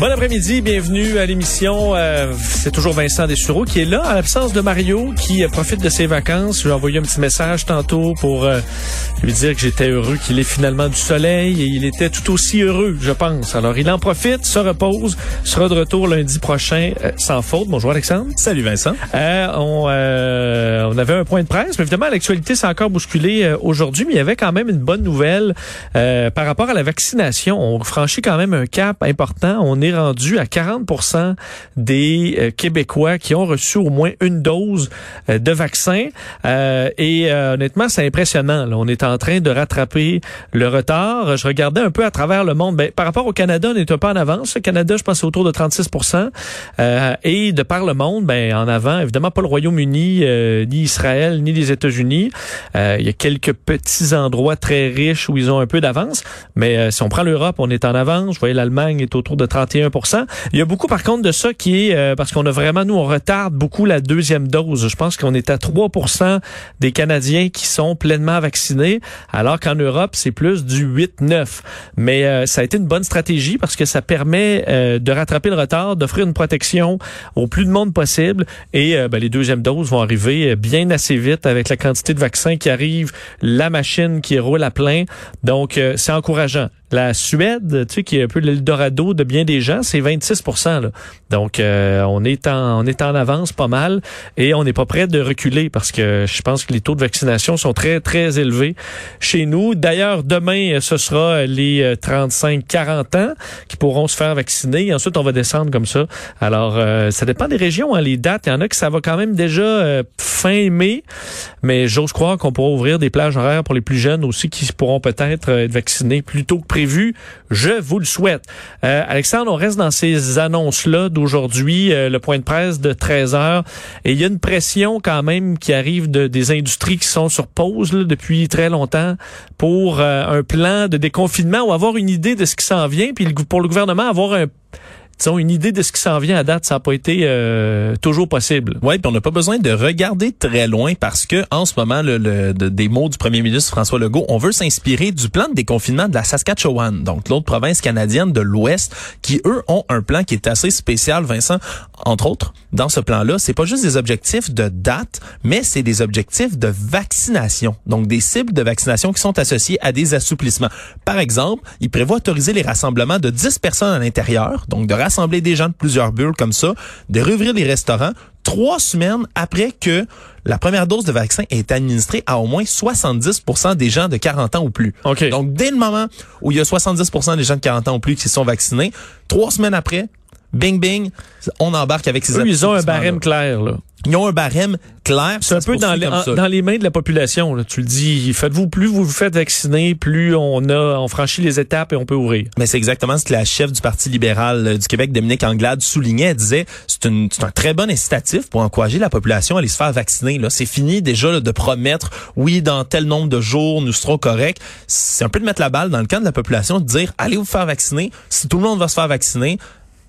Bon après-midi, bienvenue à l'émission. Euh, c'est toujours Vincent Dessureau qui est là, à l'absence de Mario, qui euh, profite de ses vacances. Je lui ai envoyé un petit message tantôt pour euh, lui dire que j'étais heureux qu'il ait finalement du soleil et il était tout aussi heureux, je pense. Alors, il en profite, se repose, sera de retour lundi prochain sans faute. Bonjour Alexandre. Salut Vincent. on, on avait un point de presse, mais évidemment, l'actualité s'est encore bousculée aujourd'hui, mais il y avait quand même une bonne nouvelle par rapport à la vaccination. On franchit quand même un cap important. On est rendu à 40% des euh, Québécois qui ont reçu au moins une dose euh, de vaccin. Euh, et honnêtement, c'est impressionnant. On est en train de rattraper le retard. Je regardais un peu à travers le monde. Ben, par rapport au Canada, on un peu en avance. Le Canada, je pense, autour de 36% Et de par le monde, ben, en avant, évidemment, pas le Royaume-Uni, ni Israël, ni les États-Unis. il y a quelques petits endroits très riches où ils ont un peu d'avance. Mais si on prend l'Europe, on est en avance. Je voyais l'Allemagne est autour de 31 il y a beaucoup, par contre, de ça qui est euh, parce qu'on a vraiment, nous, on retarde beaucoup la deuxième dose. Je pense qu'on est à 3% des Canadiens qui sont pleinement vaccinés, alors qu'en Europe, c'est plus du 8-9. Mais euh, ça a été une bonne stratégie parce que ça permet euh, de rattraper le retard, d'offrir une protection au plus de monde possible. Et ben, les deuxièmes doses vont arriver bien assez vite avec la quantité de vaccins qui arrive, la machine qui roule à plein. Donc, c'est encourageant. La Suède, tu sais, qui est un peu l'Eldorado de bien des gens, c'est 26 là. Donc, euh, on est en on est en avance pas mal et on n'est pas prêt de reculer parce que je pense que les taux de vaccination sont très très élevés chez nous. D'ailleurs, demain, ce sera les 35-40 euh, ans qui pourront se faire vacciner. Et ensuite, on va descendre comme ça. Alors, euh, ça dépend des régions, hein, les dates. Il y en a que ça va quand même déjà fin mai, mais j'ose croire qu'on pourra ouvrir des plages horaires pour les plus jeunes aussi qui pourront peut-être être vaccinés plus tôt que prévu Je vous le souhaite. Euh, Alexandre, on reste dans ces annonces-là d'aujourd'hui, euh, le point de presse de 13 heures. Et il y a une pression quand même qui arrive de, des industries qui sont sur pause depuis très longtemps pour euh, un plan de déconfinement ou avoir une idée de ce qui s'en vient. Puis pour le gouvernement, avoir un disons, une idée de ce qui s'en vient à date, ça n'a pas été euh, toujours possible. Oui, puis on n'a pas besoin de regarder très loin parce que en ce moment, le, des mots du premier ministre François Legault, on veut s'inspirer du plan de déconfinement de la Saskatchewan, donc l'autre province canadienne de l'Ouest, qui eux ont un plan qui est assez spécial, Vincent. Entre autres, dans ce plan-là, c'est pas juste des objectifs de date, mais c'est des objectifs de vaccination, donc des cibles de vaccination qui sont associées à des assouplissements. Par exemple, il prévoit autoriser les rassemblements de 10 personnes à l'intérieur, donc de rassembler des gens de plusieurs bulles comme ça, de rouvrir les restaurants trois semaines après que la première dose de vaccin est administrée à au moins 70 des gens de 40 ans ou plus. Donc, dès le moment où il y a 70% des gens de 40 ans ou plus qui sont vaccinés, trois semaines après, bing bing, on embarque avec ces Eux, ils ont un barème clair, là. Ils ont un barème clair. C'est un peu dans les, dans les mains de la population. Là. Tu le dis, faites-vous plus vous vous faites vacciner, plus on a on franchit les étapes et on peut ouvrir. Mais c'est exactement ce que la chef du Parti libéral euh, du Québec, Dominique Anglade, soulignait. Elle disait c'est un très bon incitatif pour encourager la population à aller se faire vacciner. Là, c'est fini déjà de promettre oui dans tel nombre de jours nous serons corrects. C'est un peu de mettre la balle dans le camp de la population, de dire allez vous faire vacciner. Si tout le monde va se faire vacciner,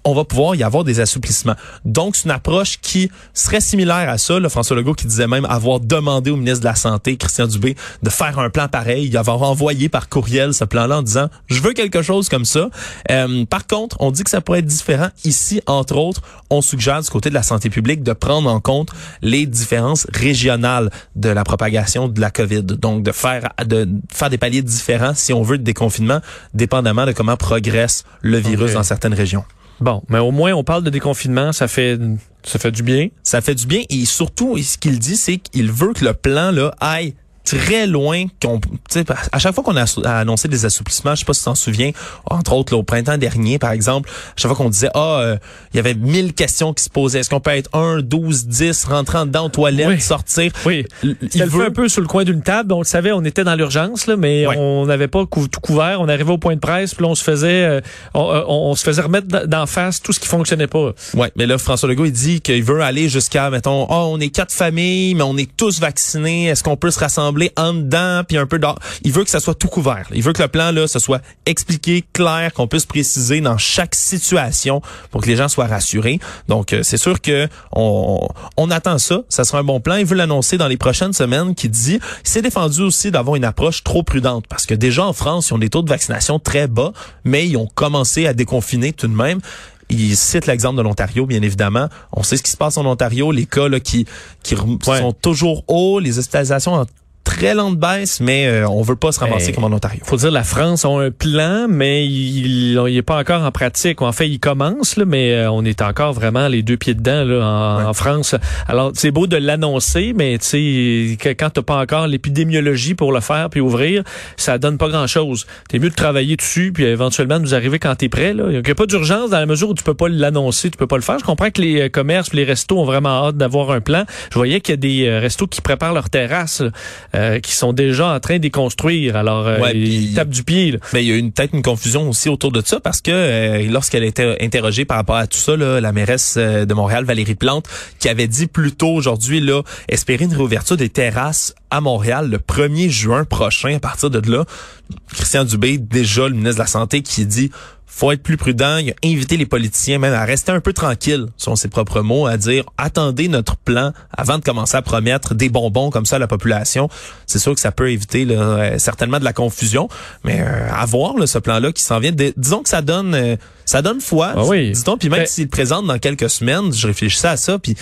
on va pouvoir y avoir des assouplissements. Donc, c'est une approche qui serait similaire à ça. Là, François Legault qui disait même avoir demandé au ministre de la Santé, Christian Dubé, de faire un plan pareil, Il avoir envoyé par courriel ce plan-là en disant, je veux quelque chose comme ça. Euh, par contre, on dit que ça pourrait être différent. Ici, entre autres, on suggère du côté de la santé publique de prendre en compte les différences régionales de la propagation de la COVID. Donc, de faire, de faire des paliers différents si on veut de déconfinement, dépendamment de comment progresse le virus dans certaines régions. Bon, mais au moins on parle de déconfinement, ça fait ça fait du bien. Ça fait du bien et surtout ce qu'il dit c'est qu'il veut que le plan là aille très loin qu'on à chaque fois qu'on a, annoncé des assouplissements, je sais pas si tu t'en souviens, entre autres au printemps dernier par exemple, à chaque fois qu'on disait ah euh, il y avait mille questions qui se posaient, est-ce qu'on peut être 1 12 10 rentrant dedans aux toilettes, sortir? Oui. Il veut un peu sur le coin d'une table, on le savait, on était dans l'urgence là, mais on n'avait pas tout couvert, on arrivait au point de presse, puis on se faisait euh, euh, on, se faisait remettre d'en face tout ce qui fonctionnait pas. Ouais, mais là François Legault il dit qu'il veut aller jusqu'à mettons oh, on est quatre familles mais on est tous vaccinés, est-ce qu'on peut se rassembler l'Assemblée en dedans, puis un peu dehors. Il veut que ça soit tout couvert. Il veut que le plan, là, ce soit expliqué, clair, qu'on puisse préciser dans chaque situation pour que les gens soient rassurés. Donc, euh, c'est sûr que on, on attend ça. Ça sera un bon plan. Il veut l'annoncer dans les prochaines semaines, qui dit, il s'est défendu aussi d'avoir une approche trop prudente, parce que déjà en France, ils ont des taux de vaccination très bas, mais ils ont commencé à déconfiner tout de même. Il cite l'exemple de l'Ontario, bien évidemment. On sait ce qui se passe en Ontario, les cas là, qui, qui sont toujours hauts, les hospitalisations en très lente baisse, mais euh, on veut pas se ramasser Mais, comme en Ontario. faut dire la France a un plan, mais il n'est pas encore en pratique. En fait, il commence, là, mais euh, on est encore vraiment les deux pieds dedans là, en, Ouais. en France. Alors, c'est beau de l'annoncer, mais tu sais, que- quand t'as pas encore l'épidémiologie pour le faire puis ouvrir, ça donne pas grand-chose. T'es mieux de travailler dessus puis éventuellement de nous arriver quand t'es prêt. Là. Il n'y a pas d'urgence dans la mesure où tu peux pas l'annoncer, tu peux pas le faire. Je comprends que les euh, commerces, les restos ont vraiment hâte d'avoir un plan. Je voyais qu'il y a des euh, restos qui préparent leurs terrasses, là, euh, qui sont déjà en train de les construire. Alors, euh, Ouais, ils tapent du pied. Là. Mais il y a une peut-être une confusion aussi autour de ça parce que euh, lorsqu'elle était interrogée par rapport à tout ça, là, la mairesse euh, de Montréal, Valérie Plante, qui avait dit plus tôt aujourd'hui là, espérer une réouverture des terrasses à Montréal le 1er juin prochain. À partir de là, Christian Dubé, déjà le ministre de la Santé, qui dit faut être plus prudent. Il a invité les politiciens même à rester un peu tranquilles, selon ses propres mots, à dire attendez notre plan avant de commencer à promettre des bonbons comme ça à la population. C'est sûr que ça peut éviter là, euh, certainement de la confusion, mais euh, à voir là, ce plan-là qui s'en vient. Disons que ça donne euh, ça donne foi, Ah oui. dit-on. Puis même s'il le présente dans quelques semaines, je réfléchissais à ça, puis tu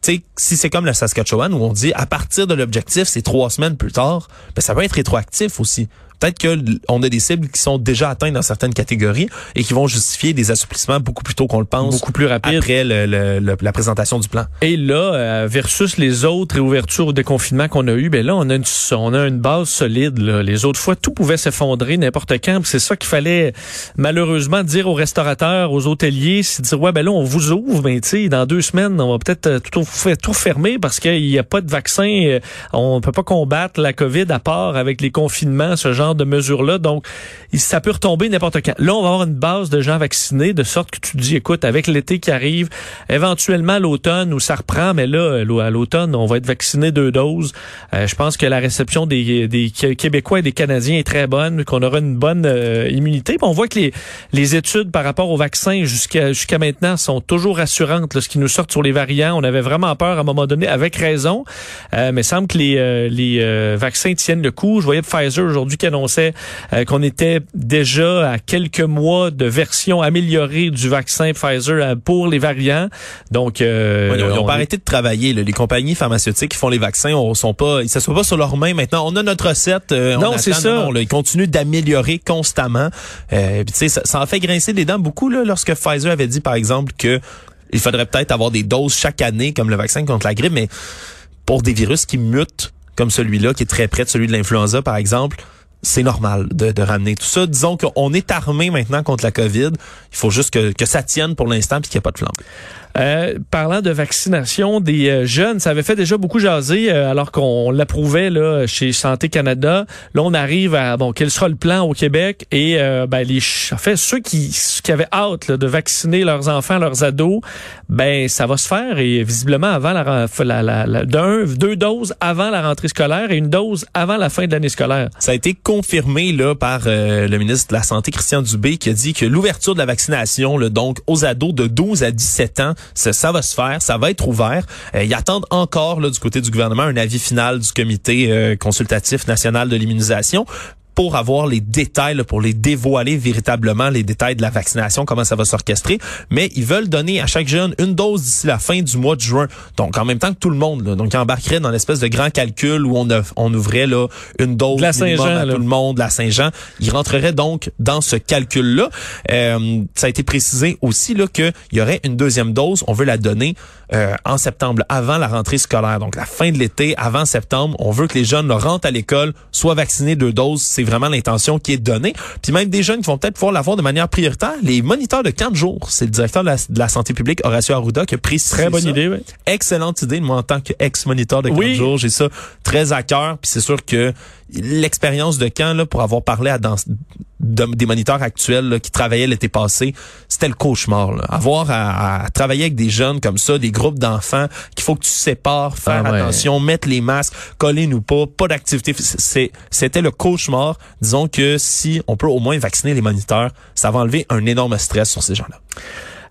sais, si c'est comme la Saskatchewan où on dit à partir de l'objectif, c'est trois semaines plus tard, ben ça peut être rétroactif aussi. Peut-être que l- on a des cibles qui sont déjà atteintes dans certaines catégories et qui vont justifier des assouplissements beaucoup plus tôt qu'on le pense. Beaucoup plus rapide. après le- le- le- la présentation du plan. Et là, euh, versus les autres réouvertures ou déconfinements qu'on a eu, ben là, on a une, on a une base solide. Là. Les autres fois, tout pouvait s'effondrer n'importe quand. C'est ça qu'il fallait malheureusement dire aux restaurateurs, aux hôteliers, c'est dire ouais ben là on vous ouvre, mais tu sais dans deux semaines on va peut-être euh, tout, tout fermer parce qu'il n'y a pas de vaccin, euh, on peut pas combattre la COVID à part avec les confinements, ce genre de mesures là. Donc ça peut retomber n'importe quand. Là on va avoir une base de gens vaccinés de sorte que tu te dis écoute avec l'été qui arrive, éventuellement l'automne où ça reprend, mais là à l'automne on va être vacciné deux doses. Euh, je pense que la réception des, des Québécois et des Canadiens est très bonne, qu'on aura une bonne euh, immunité. On voit que les, les études par rapport au vaccin jusqu'à maintenant sont toujours rassurantes. Là, ce qui nous sort sur les variants, on avait vraiment peur à un moment donné, avec raison. Euh, mais semble que les, euh, les vaccins tiennent le coup. Je voyais Pfizer aujourd'hui qui annonçait euh, qu'on était déjà à quelques mois de version améliorée du vaccin Pfizer euh, pour les variants. Donc, euh, ils ont- ils ont on pas est- arrêté de travailler. là. Les compagnies pharmaceutiques qui font les vaccins, on sont pas, ils s'assoient pas sur leurs mains maintenant. On a notre recette. euh, on Non, c'est ça. Non, là, ils continuent d'améliorer constamment. Euh, sais, ça, ça en fait grincer des dents beaucoup là, lorsque Pfizer avait dit, par exemple, que il faudrait peut-être avoir des doses chaque année comme le vaccin contre la grippe, mais pour des virus qui mutent comme celui-là, qui est très près de celui de l'influenza, par exemple, c'est normal de, de ramener tout ça. Disons qu'on est armé maintenant contre la COVID. Il faut juste que, que ça tienne pour l'instant puis qu'il n'y ait pas de flambe. Euh, parlant de vaccination des euh, jeunes, ça avait fait déjà beaucoup jaser euh, alors qu'on l'approuvait là chez Santé Canada. Là, on arrive à bon quel sera le plan au Québec? Et euh, ben les en fait ceux qui qui avaient hâte là, de vacciner leurs enfants, leurs ados, ben ça va se faire et visiblement avant la, la, la, la- d'un deux doses avant la rentrée scolaire et une dose avant la fin de l'année scolaire. Ça a été confirmé là par euh, le ministre de la Santé, Christian Dubé, qui a dit que l'ouverture de la vaccination, là, donc aux ados de 12 à 17 ans, ça, va se faire, ça va être ouvert. Euh, ils attendent encore là, du côté du gouvernement un avis final du comité euh, consultatif national de l'immunisation pour avoir les détails, là, pour les dévoiler véritablement les détails de la vaccination, comment ça va s'orchestrer. Mais ils veulent donner à chaque jeune une dose d'ici la fin du mois de juin. Donc, en même temps que tout le monde. Là. Donc, ils embarqueraient dans l'espèce de grand calcul où on, a- on ouvrait là, une dose la minimum à là. tout le monde, la Saint-Jean. Ils rentreraient donc dans ce calcul-là. Euh, ça a été précisé aussi là qu'il y aurait une deuxième dose. On veut la donner euh, en septembre, avant la rentrée scolaire. Donc, la fin de l'été, avant septembre, on veut que les jeunes rentrent à l'école, soient vaccinés deux doses. C'est vraiment l'intention qui est donnée. Puis même des jeunes qui vont peut-être pouvoir l'avoir de manière prioritaire. Les moniteurs de 4 jours, c'est le directeur de la, de la santé publique, Horacio Arruda, qui a précisé Très bonne ça. idée, oui. Excellente idée. Moi, en tant qu'ex-moniteur de 4 Oui. jours, j'ai ça très à cœur. Puis c'est sûr que l'expérience de camp, là, pour avoir parlé à dans des moniteurs actuels qui travaillaient l'été passé, c'était le cauchemar. Là. Avoir à, travailler avec des jeunes comme ça, des groupes d'enfants qu'il faut que tu sépares, faire ah attention, mettre les masques, coller nous pas, pas d'activité. C'est, c'était le cauchemar. Disons que si on peut au moins vacciner les moniteurs, ça va enlever un énorme stress sur ces gens-là.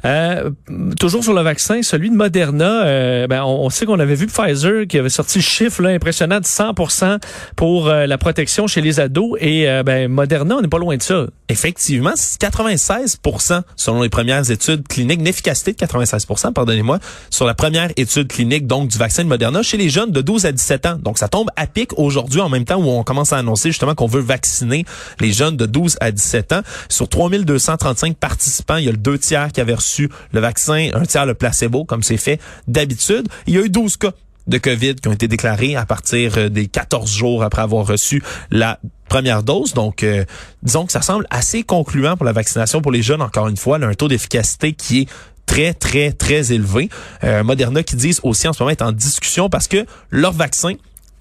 Euh, toujours sur le vaccin, celui de Moderna, euh, ben on, sait qu'on avait vu Pfizer qui avait sorti le chiffre là, impressionnant de 100% pour euh, la protection chez les ados et ben, Moderna, on n'est pas loin de ça. Effectivement, 96% selon les premières études cliniques, une efficacité de 96% pardonnez-moi, sur la première étude clinique donc du vaccin de Moderna chez les jeunes de 12 à 17 ans. Donc ça tombe à pic aujourd'hui en même temps où on commence à annoncer justement qu'on veut vacciner les jeunes de 12 à 17 ans. Sur 3235 participants, il y a le deux tiers qui avaient reçu le vaccin, un tiers le placebo, comme c'est fait d'habitude. Il y a eu 12 cas de COVID qui ont été déclarés à partir euh, des 14 jours après avoir reçu la première dose. Donc, euh, disons que ça semble assez concluant pour la vaccination pour les jeunes. Encore une fois, un taux d'efficacité qui est très, très, très élevé. Euh, Moderna qui disent aussi en ce moment est en discussion parce que leur vaccin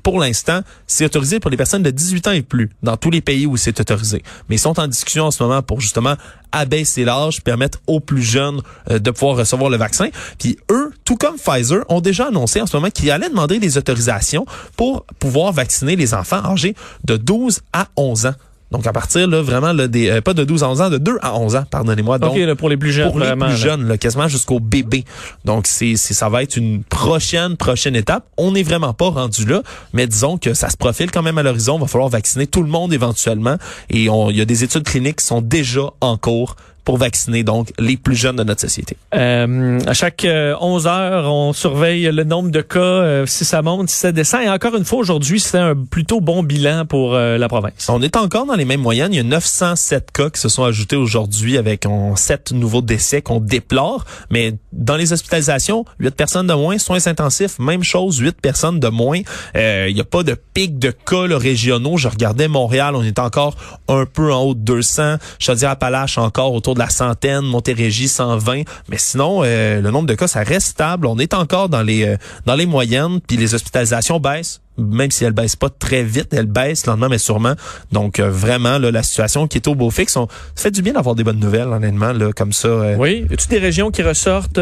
pour l'instant, c'est autorisé pour les personnes de 18 ans et plus dans tous les pays où c'est autorisé. Mais ils sont en discussion en ce moment pour justement abaisser l'âge, permettre aux plus jeunes euh, de pouvoir recevoir le vaccin. Puis eux, tout comme Pfizer, ont déjà annoncé en ce moment qu'ils allaient demander des autorisations pour pouvoir vacciner les enfants âgés de 12 à 11 ans. Donc à partir là vraiment là, des euh, pas de 12 à 11 ans, de 2 à 11 ans, pardonnez-moi. Donc pour les plus jeunes pour les plus jeunes, là, quasiment jusqu'au bébé. Donc c'est ça va être une prochaine prochaine étape. On n'est vraiment pas rendu là, mais disons que ça se profile quand même à l'horizon, il va falloir vacciner tout le monde éventuellement et il y a des études cliniques qui sont déjà en cours pour vacciner donc les plus jeunes de notre société. Euh, à chaque 11 euh, heures, on surveille le nombre de cas, euh, si ça monte, si ça descend. Et encore une fois, aujourd'hui, c'est un plutôt bon bilan pour la province. On est encore dans les mêmes moyennes. Il y a 907 cas qui se sont ajoutés aujourd'hui avec on, 7 nouveaux décès qu'on déplore. Mais dans les hospitalisations, 8 personnes de moins. Soins intensifs, même chose, 8 personnes de moins. Il n'y a pas de pic de cas régionaux. Je regardais Montréal, on est encore un peu en haut de 200. Chaudière-Appalaches encore autour la centaine, Montérégie 120, mais sinon euh, le nombre de cas ça reste stable. On est encore dans les euh, dans les moyennes, puis les hospitalisations baissent même si elles baissent pas très vite, elles baissent lentement mais sûrement. Donc euh, vraiment là, la situation qui est au beau fixe, on ça fait du bien d'avoir des bonnes nouvelles honnêtement là comme ça. Oui, y a des régions qui ressortent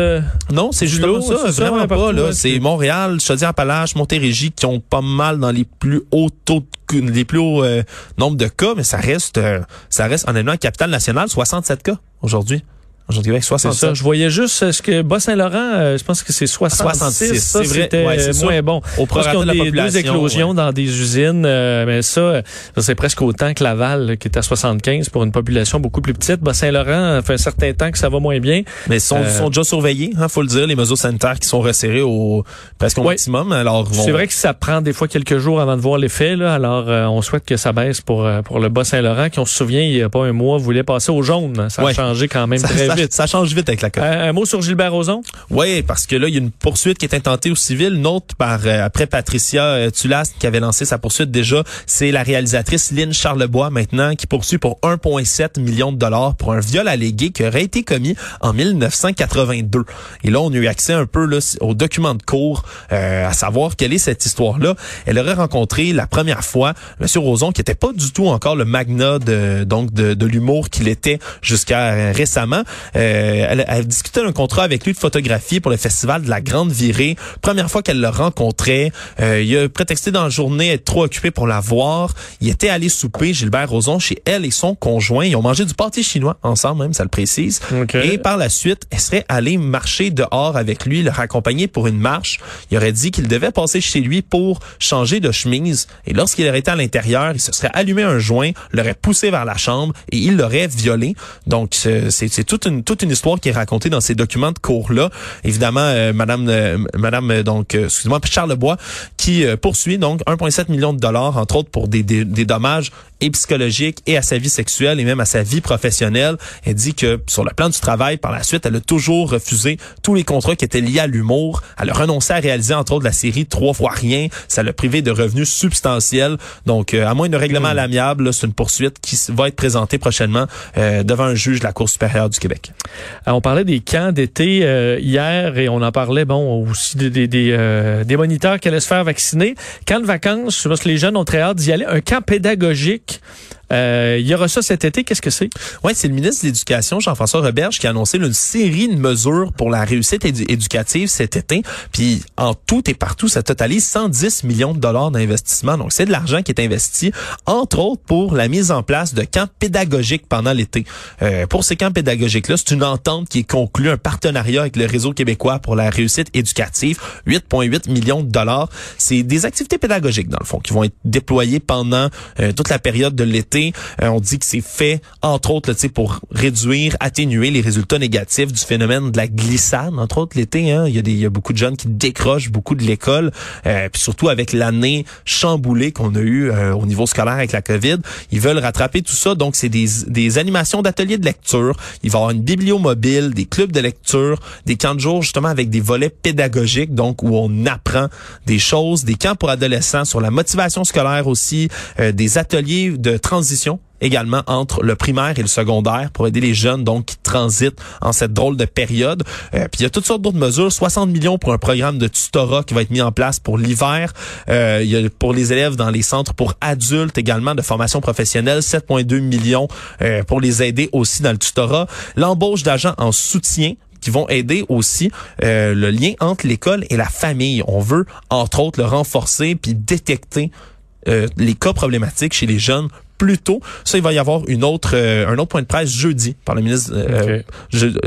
Non, c'est justement ça, vraiment pas là, c'est Montréal, Chaudière-Appalaches, Montérégie qui ont pas mal dans les plus hauts taux de, les plus hauts nombres de cas, mais ça reste ça reste honnêtement capitale nationale 67 cas aujourd'hui. Aujourd'hui, avec 67. Je voyais juste euh, ce que Bas-Saint-Laurent, euh, je pense que c'est 66. c'est vrai. Ouais, moins bon. Au programme de la des deux éclosions dans des usines, euh, mais ça, c'est presque autant que Laval, qui est à 75 pour une population beaucoup plus petite. Bas-Saint-Laurent fait un certain temps que ça va moins bien. Mais ils sont, sont déjà surveillés, hein, faut le dire, les mesures sanitaires qui sont resserrées au presque au maximum. Alors, c'est vrai que ça prend des fois quelques jours avant de voir l'effet. Là, alors, on souhaite que ça baisse pour pour le Bas-Saint-Laurent, qui on se souvient, il y a pas un mois, voulait passer au jaune. Ça a changé quand même très vite. Ça change vite avec la COP. un mot sur Gilbert Rozon? Oui, parce que là, il y a une poursuite qui est intentée au civil. Une autre par euh, après Patricia euh, Tulast qui avait lancé sa poursuite déjà. C'est la réalisatrice Lynn Charlebois maintenant qui poursuit pour 1,7 million de dollars pour un viol allégué qui aurait été commis en 1982. Et là, on a eu accès un peu là, aux documents de cours, euh, à savoir quelle est cette histoire-là. Elle aurait rencontré la première fois Monsieur Roson, qui était pas du tout encore le magnat de, donc de, de l'humour qu'il était jusqu'à récemment. Euh, elle, elle, discutait d'un contrat avec lui de photographie pour le festival de la Grande Virée. Première fois qu'elle le rencontrait, euh, il a prétexté dans la journée être trop occupé pour la voir. Il était allé souper, Gilbert Rozon, chez elle et son conjoint. Ils ont mangé du pâté chinois ensemble, même, ça le précise. Et par la suite, elle serait allée marcher dehors avec lui, le raccompagner pour une marche. Il aurait dit qu'il devait passer chez lui pour changer de chemise. Et lorsqu'il aurait été à l'intérieur, il se serait allumé un joint, l'aurait poussé vers la chambre et il l'aurait violé. Donc, c'est toute une, toute une histoire qui est racontée dans ces documents de cours-là. Évidemment, euh, Madame, euh, euh, excusez-moi, Charles Bois, qui poursuit donc 1,7 million de dollars, entre autres, pour des dommages et psychologiques et à sa vie sexuelle et même à sa vie professionnelle. Elle dit que sur le plan du travail, par la suite, elle a toujours refusé tous les contrats qui étaient liés à l'humour. Elle a renoncé à réaliser, entre autres, la série Trois fois rien. Ça l'a privé de revenus substantiels. Donc, à moins de règlement à hmm. l'amiable, c'est une poursuite qui va être présentée prochainement devant un juge de la Cour supérieure du Québec. Euh, on parlait des camps d'été euh, hier et on en parlait bon aussi des, des, euh, des, moniteurs qui allaient se faire vacciner. Camp de vacances, je pense que les jeunes ont très hâte d'y aller. Un camp pédagogique Okay. Euh, il y aura ça cet été. Qu'est-ce que c'est? Oui, c'est le ministre de l'Éducation, Jean-François Roberge, qui a annoncé une série de mesures pour la réussite éducative cet été. Puis en tout et partout, ça totalise 110 millions de dollars d'investissement. Donc c'est de l'argent qui est investi, entre autres pour la mise en place de camps pédagogiques pendant l'été. Euh, pour ces camps pédagogiques-là, c'est une entente qui est conclue, un partenariat avec le réseau québécois pour la réussite éducative, 8,8 millions de dollars. C'est des activités pédagogiques, dans le fond, qui vont être déployées pendant euh, toute la période de l'été. Euh, on dit que c'est fait, entre autres, là, pour réduire, atténuer les résultats négatifs du phénomène de la glissade, entre autres l'été. Hein. Il, y a des, il y a beaucoup de jeunes qui décrochent beaucoup de l'école, euh, puis surtout avec l'année chamboulée qu'on a eue au niveau scolaire avec la COVID. Ils veulent rattraper tout ça, donc c'est des, des animations d'ateliers de lecture. Il va y avoir une bibliomobile, des clubs de lecture, des camps de jour justement avec des volets pédagogiques, donc où on apprend des choses, des camps pour adolescents sur la motivation scolaire aussi, euh, des ateliers de transition également entre le primaire et le secondaire pour aider les jeunes donc qui transitent en cette drôle de période. Euh, puis il y a toutes sortes d'autres mesures, 60 millions pour un programme de tutorat qui va être mis en place pour l'hiver. Euh, il y a pour les élèves dans les centres pour adultes également de formation professionnelle, 7,2 millions euh, pour les aider aussi dans le tutorat. L'embauche d'agents en soutien qui vont aider aussi le lien entre l'école et la famille. On veut entre autres le renforcer puis détecter les cas problématiques chez les jeunes plus tôt. Ça, il va y avoir une autre, euh, un autre point de presse jeudi par le ministre. Euh,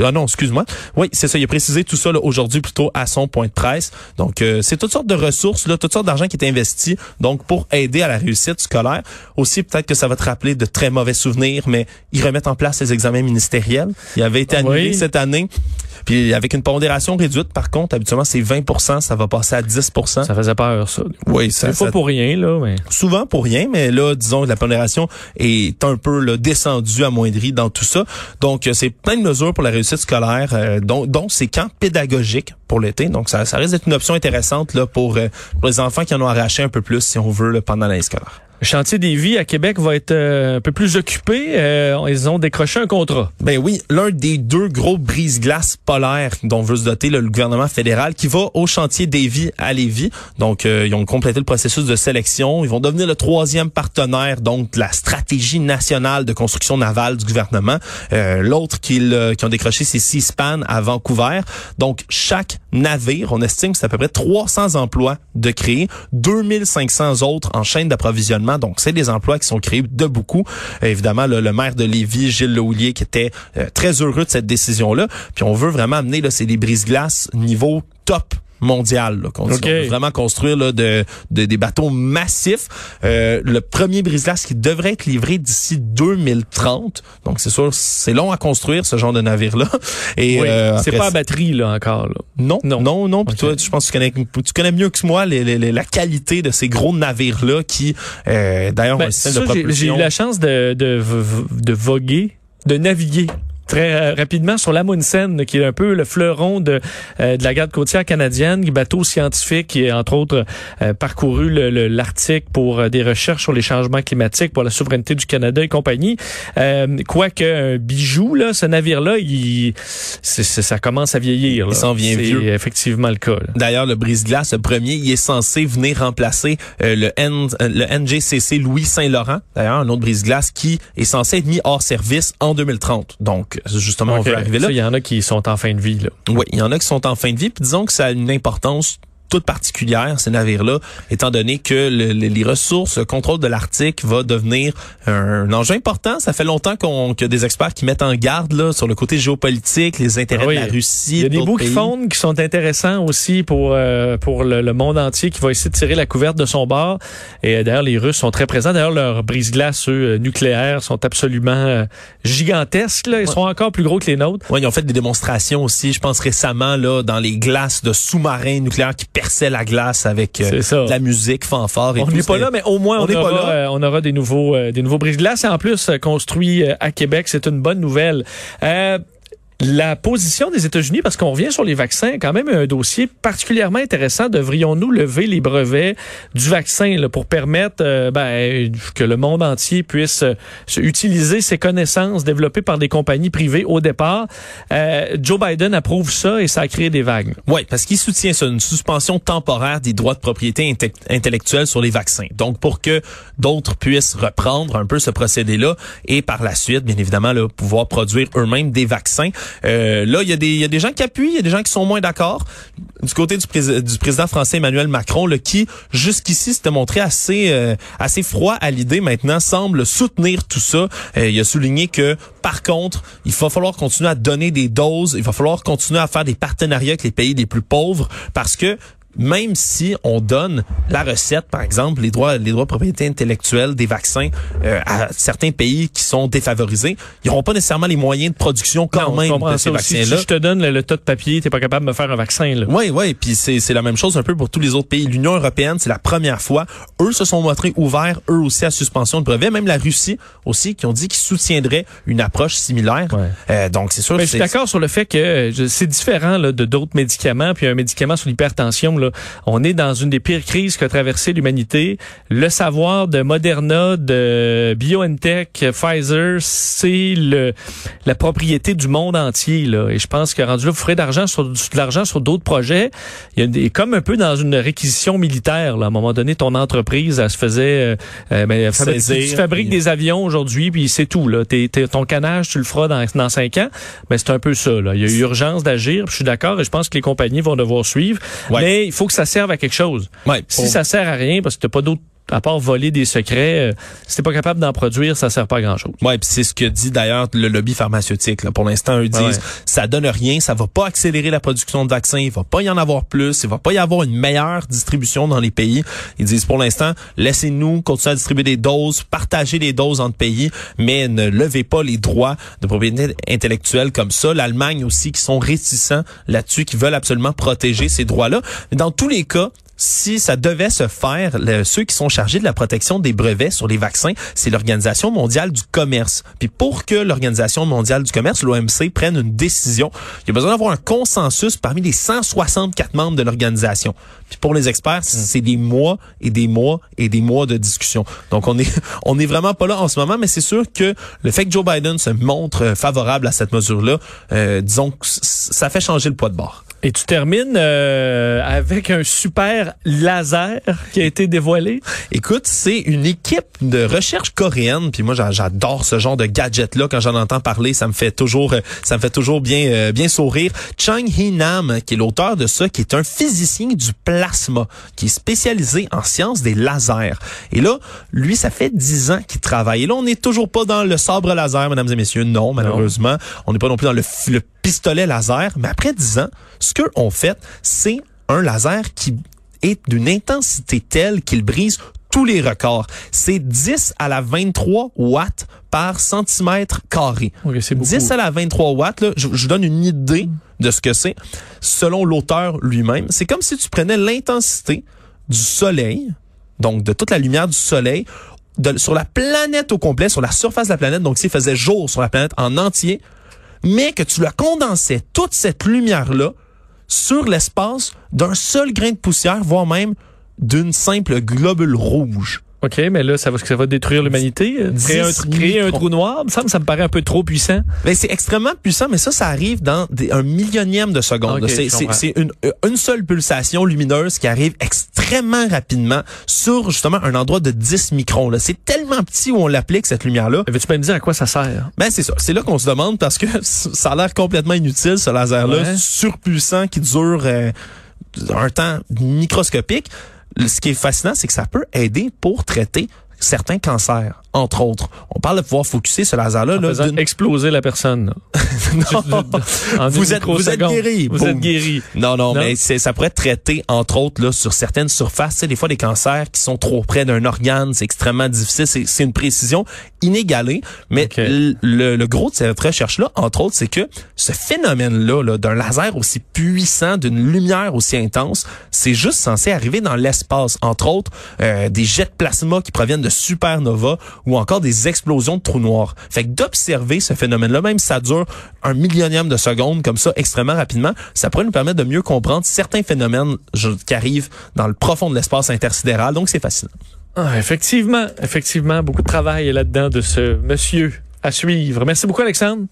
ah non, excuse-moi. Oui, c'est ça. Il a précisé tout ça aujourd'hui plutôt à son point de presse. Donc, euh, c'est toutes sortes de ressources, là, toutes sortes d'argent qui est investi, donc pour aider à la réussite scolaire. Aussi, peut-être que ça va te rappeler de très mauvais souvenirs, mais ils remettent en place les examens ministériels. Il avait été annulé cette année. Puis avec une pondération réduite, par contre, habituellement, c'est 20% ça va passer à 10% Ça faisait peur, ça. Oui, ça. C'est pas pour rien, là. Mais... Souvent pour rien, mais là, disons, la pondération est un peu là, descendue, amoindrie dans tout ça. Donc, euh, c'est plein de mesures pour la réussite scolaire, euh, dont, dont ces camps pédagogiques pour l'été. Donc, ça, ça risque d'être une option intéressante là, pour, euh, pour les enfants qui en ont arraché un peu plus, si on veut, là, pendant l'année scolaire. Le chantier des vies à Québec va être euh, un peu plus occupé. Euh, ils ont décroché un contrat. Ben oui, l'un des deux gros brise-glaces polaires dont veut se doter le gouvernement fédéral qui va au chantier des vies à Lévis. Donc, euh, ils ont complété le processus de sélection. Ils vont devenir le troisième partenaire donc de la stratégie nationale de construction navale du gouvernement. L'autre qui, qui ont décroché, c'est Seaspan à Vancouver. Donc, chaque navire, on estime que c'est à peu près 300 emplois de créer, 2500 autres en chaîne d'approvisionnement donc, c'est des emplois qui sont créés de beaucoup. évidemment, le, maire de Lévis, Gilles Lehoulier, qui était euh, très heureux de cette décision-là. Puis on veut vraiment amener là, c'est des brise-glaces niveau top mondial. Là, qu'on veut vraiment construire là, de, des bateaux massifs. Euh, le premier brise-glace qui devrait être livré d'ici 2030. Donc c'est sûr, c'est long à construire ce genre de navire-là. Et euh, c'est pas à batterie là encore. Là. Non, non, non, non. Puis toi, je pense que tu connais, tu connais mieux que moi les, les, la qualité de ces gros navires-là qui, euh, d'ailleurs, ben, J'ai eu la chance de, de, de voguer, de naviguer très euh, rapidement sur l'Amundsen, qui est un peu le fleuron de, euh, de la garde côtière canadienne, bateau scientifique qui a entre autres euh, parcouru l'Arctique pour des recherches sur les changements climatiques, pour la souveraineté du Canada et compagnie. Quoique un bijou, là, ce navire-là, il, ça commence à vieillir. Il s'en vient vieux. C'est effectivement le cas. D'ailleurs, le brise-glace, le premier, il est censé venir remplacer le, le NGCC Louis Saint-Laurent, d'ailleurs, un autre brise-glace qui est censé être mis hors service en 2030. Donc, justement, on veut arriver là. Il y en a qui sont en fin de vie. Là. Oui, il y en a qui sont en fin de vie. Puis disons que ça a une importance toute particulière, ces navires-là, étant donné que les ressources, le contrôle de l'Arctique va devenir un, enjeu important. Ça fait longtemps qu'on qu'il y a des experts qui mettent en garde là, sur le côté géopolitique, les intérêts de la Russie. Il y a des bouts qui fondent qui sont intéressants aussi pour euh, pour le, monde entier qui va essayer de tirer la couverte de son bord. Et euh, d'ailleurs, les Russes sont très présents. D'ailleurs, leurs brise-glace, eux, euh, nucléaires, sont absolument gigantesques. Là. Ils sont encore plus gros que les nôtres. Oui, ils ont fait des démonstrations aussi, je pense récemment, là, dans les glaces de sous-marins nucléaires qui perçait la glace avec euh, la musique, fanfare et on tout. On n'est pas là, mais au moins on, aura, euh, on aura des nouveaux, euh, des nouveaux brises-glace. Et en plus, construit à Québec, c'est une bonne nouvelle. La position des États-Unis, parce qu'on revient sur les vaccins, quand même un dossier particulièrement intéressant. Devrions-nous lever les brevets du vaccin là, pour permettre euh, ben, que le monde entier puisse euh, utiliser ses connaissances développées par des compagnies privées au départ? Euh, Joe Biden approuve ça et ça a créé des vagues. Oui, parce qu'il soutient ça, une suspension temporaire des droits de propriété intellectuelle sur les vaccins. Donc, pour que d'autres puissent reprendre un peu ce procédé-là et par la suite, bien évidemment, là, pouvoir produire eux-mêmes des vaccins. Euh, là, il y, a des, y a des gens qui appuient, il y a des gens qui sont moins d'accord. Du côté du, président français Emmanuel Macron, là, qui jusqu'ici s'était montré assez euh, assez froid à l'idée, maintenant semble soutenir tout ça. Euh, il a souligné que, par contre, il va falloir continuer à donner des doses, il va falloir continuer à faire des partenariats avec les pays les plus pauvres, parce que même si on donne la recette, par exemple, les droits, les droits de propriété intellectuelle des vaccins euh, à certains pays qui sont défavorisés, ils n'auront pas nécessairement les moyens de production quand même de ces vaccins-là. Si je te donne le, tas de papier, t'es pas capable de me faire un vaccin. Là. Oui, oui, puis c'est la même chose un peu pour tous les autres pays. L'Union européenne, c'est la première fois. Eux se sont montrés ouverts, eux aussi, à suspension de brevets. Même la Russie aussi, qui ont dit qu'ils soutiendraient une approche similaire. Euh, donc, c'est sûr. Mais je suis d'accord sur le fait que c'est différent là, de d'autres médicaments, puis un médicament sur l'hypertension on est dans une des pires crises qu'a traversé l'humanité. Le savoir de Moderna, de BioNTech, Pfizer, c'est le la propriété du monde entier. Là. Et je pense que rendu là, vous ferez d'argent sur de l'argent sur d'autres projets. Il y a des, comme un peu dans une réquisition militaire. Là. À un moment donné, ton entreprise, elle se faisait, euh, euh ben, tu fabriques des avions aujourd'hui, puis c'est tout. Là. ton canage, tu le feras dans, dans cinq ans. Mais c'est un peu ça. Là. Il y a eu urgence d'agir. Je suis d'accord et je pense que les compagnies vont devoir suivre. Mais il faut que ça serve à quelque chose. si ça sert à rien parce que t'as pas d'autre à part voler des secrets, euh, si t'es pas capable d'en produire, ça sert pas à grand chose. Ouais, puis c'est ce que dit d'ailleurs le lobby pharmaceutique. Là. Pour l'instant, eux disent ça donne rien, ça va pas accélérer la production de vaccins, il va pas y en avoir plus, il va pas y avoir une meilleure distribution dans les pays. Ils disent pour l'instant, laissez-nous continuer à distribuer des doses, partager les doses entre pays, mais ne levez pas les droits de propriété intellectuelle comme ça. L'Allemagne aussi qui sont réticents là-dessus, qui veulent absolument protéger ces droits-là. Dans tous les cas, si ça devait se faire, ceux qui sont chargés de la protection des brevets sur les vaccins, c'est l'Organisation mondiale du commerce. Puis pour que l'Organisation mondiale du commerce, l'OMC, prenne une décision, il y a besoin d'avoir un consensus parmi les 164 membres de l'organisation. Puis pour les experts, mm. c'est des mois et des mois et des mois de discussion. Donc on est on est vraiment pas là en ce moment, mais c'est sûr que le fait que Joe Biden se montre favorable à cette mesure-là, euh, disons que ça fait changer le poids de bord. Et tu termines euh, avec un super laser qui a été dévoilé. Écoute, c'est une équipe de recherche coréenne, puis moi j'adore ce genre de gadget là quand j'en entends parler, ça me fait toujours ça me fait toujours bien euh, bien sourire. Chang Hee Nam, qui est l'auteur de ça, qui est un physicien du plasma, qui est spécialisé en sciences des lasers. Et là, lui ça fait dix ans qu'il travaille. Et là, on n'est toujours pas dans le sabre laser, mesdames et messieurs. Non, malheureusement, on n'est pas non plus dans le, le pistolet laser, mais après 10 ans, ce qu'eux ont fait, c'est un laser qui est d'une intensité telle qu'il brise tous les records. C'est 10 à la 23 watts par centimètre carré. 10 à la 23 watts, là, je, je donne une idée de ce que c'est. Selon l'auteur lui-même, c'est comme si tu prenais l'intensité du soleil, donc de toute la lumière du soleil, sur la planète au complet, sur la surface de la planète, donc s'il faisait jour sur la planète en entier, mais que tu la condensais, toute cette lumière-là, sur l'espace d'un seul grain de poussière, voire même d'une simple globule rouge. OK, mais là, ça va, ça va détruire l'humanité? Créer, un, créer un, trou noir? Ça me, ça me paraît un peu trop puissant. Mais c'est extrêmement puissant, mais ça, ça arrive dans un millionième de seconde. c'est une, une seule pulsation lumineuse qui arrive extrêmement rapidement sur, justement, un endroit de 10 microns. C'est tellement petit où on l'applique, cette lumière-là. Veux-tu pas me dire à quoi ça sert? Ben, c'est ça. C'est là qu'on se demande parce que ça a l'air complètement inutile, ce laser-là, surpuissant qui dure euh, un temps microscopique ce qui est fascinant, c'est que ça peut aider pour traiter certains cancers, entre autres. On parle de pouvoir focuser ce laser-là. Là, exploser la personne. non, vous êtes, vous êtes guéri. Vous êtes guéri. Non, non, mais ça pourrait être traité, entre autres, là, sur certaines surfaces. Sais, des fois, des cancers qui sont trop près d'un organe, c'est extrêmement difficile. C'est une précision inégalée. Mais le, le, gros de cette recherche-là, entre autres, c'est que ce phénomène-là, -là, d'un laser aussi puissant, d'une lumière aussi intense, c'est juste censé arriver dans l'espace. Entre autres, euh, des jets de plasma qui proviennent de supernova ou encore des explosions de trous noirs. Fait que d'observer ce phénomène-là, même si ça dure un millionième de seconde comme ça extrêmement rapidement, ça pourrait nous permettre de mieux comprendre certains phénomènes qui arrivent dans le profond de l'espace intersidéral. Donc c'est fascinant. Ah, effectivement, effectivement, beaucoup de travail là-dedans de ce monsieur à suivre. Merci beaucoup, Alexandre.